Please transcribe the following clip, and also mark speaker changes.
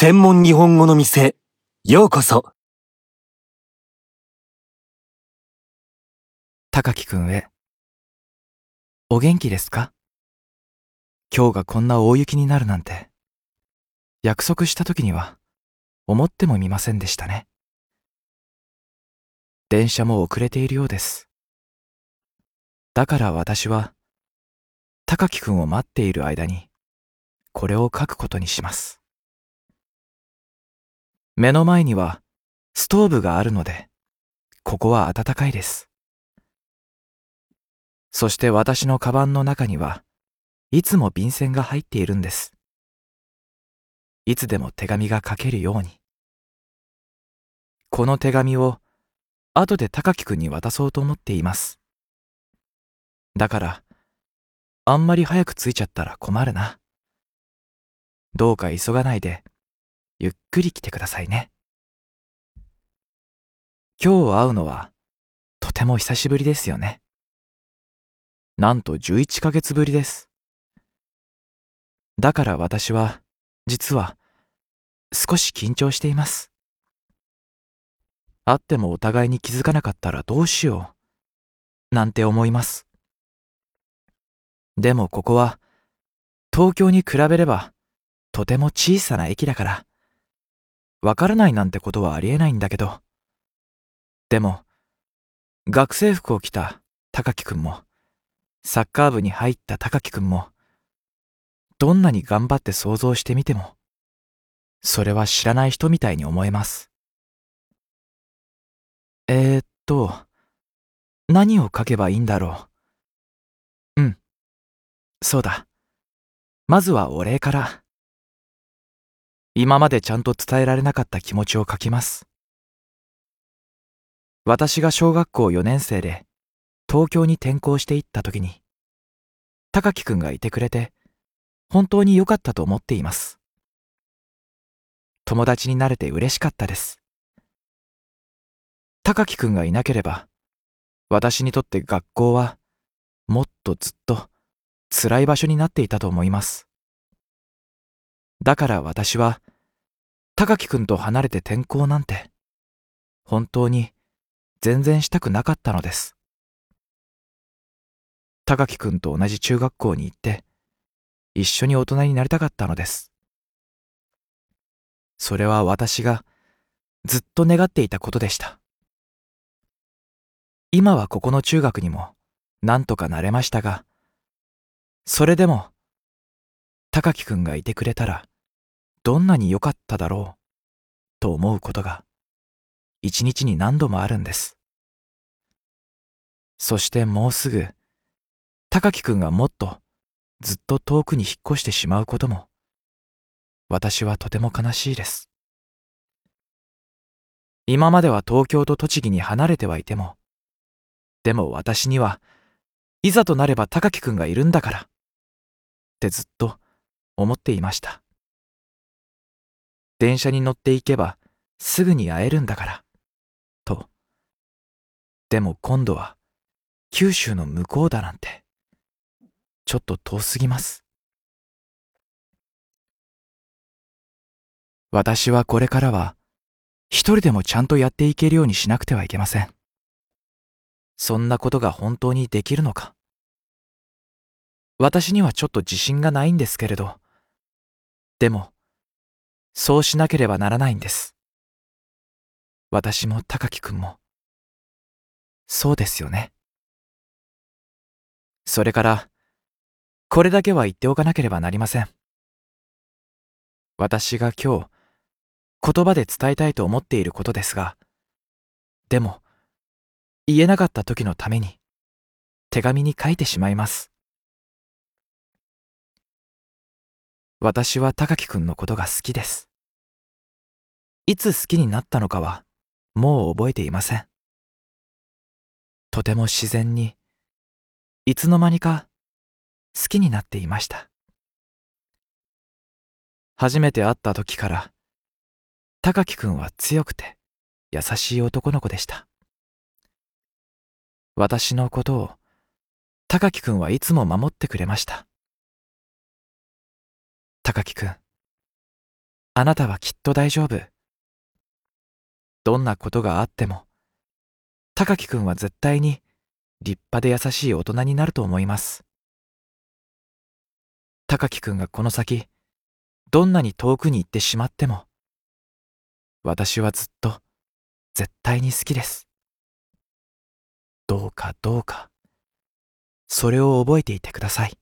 Speaker 1: 専門日本語の店、ようこそ。
Speaker 2: 高木くんへ。お元気ですか？今日がこんな大雪になるなんて、約束した時には思ってもみませんでしたね。電車も遅れているようです。だから私は、高木くんを待っている間に、これを書くことにします。目の前にはストーブがあるので、ここは暖かいです。そして私のカバンの中にはいつも便箋が入っているんです。いつでも手紙が書けるように。この手紙を後で高木くんに渡そうと思っています。だから、あんまり早く着いちゃったら困るな。どうか急がないで、ゆっくり来てくださいね。今日会うのは、とても久しぶりですよね。なんと11ヶ月ぶりです。だから私は、実は、少し緊張しています。会ってもお互いに気づかなかったらどうしよう、なんて思います。でもここは、東京に比べれば、とても小さな駅だから、わからないなんてことはありえないんだけど、でも、学生服を着た高木くんも、サッカー部に入った高木くんも、どんなに頑張って想像してみても、それは知らない人みたいに思えます。えー、っと、何を書けばいいんだろう。うん。そうだ。まずはお礼から。今までちゃんと伝えられなかった気持ちを書きます。私が小学校4年生で東京に転校していった時に、高木くんがいてくれて本当に良かったと思っています。友達になれて嬉しかったです。高木くんがいなければ、私にとって学校はもっとずっと辛い場所になっていたと思います。だから私は、高木くんと離れて転校なんて、本当に全然したくなかったのです。高木くんと同じ中学校に行って、一緒に大人になりたかったのです。それは私がずっと願っていたことでした。今はここの中学にもなんとかなれましたが、それでも、高木くんがいてくれたら、どんなに良かっただろう、と思うことが、一日に何度もあるんです。そしてもうすぐ、高木くんがもっとずっと遠くに引っ越してしまうことも、私はとても悲しいです。今までは東京と栃木に離れてはいても、でも私には、いざとなれば高木くんがいるんだから、ってずっと思っていました。電車に乗っていけばすぐに会えるんだから、と。でも今度は九州の向こうだなんて、ちょっと遠すぎます。私はこれからは一人でもちゃんとやっていけるようにしなくてはいけません。そんなことが本当にできるのか。私にはちょっと自信がないんですけれど、でも、そうしなければならないんです。私も高木くんも。そうですよね。それから、これだけは言っておかなければなりません。私が今日、言葉で伝えたいと思っていることですが、でも、言えなかった時のために、手紙に書いてしまいます。私は高木くんのことが好きです。いつ好きになったのかは、もう覚えていません。とても自然に、いつの間にか好きになっていました。初めて会った時から、高木くんは強くて優しい男の子でした。私のことを高木くんはいつも守ってくれました。高木くん、あなたはきっと大丈夫。どんなことがあっても、高木くんは絶対に立派で優しい大人になると思います。高木くんがこの先、どんなに遠くに行ってしまっても、私はずっと絶対に好きです。どうかどうか、それを覚えていてください。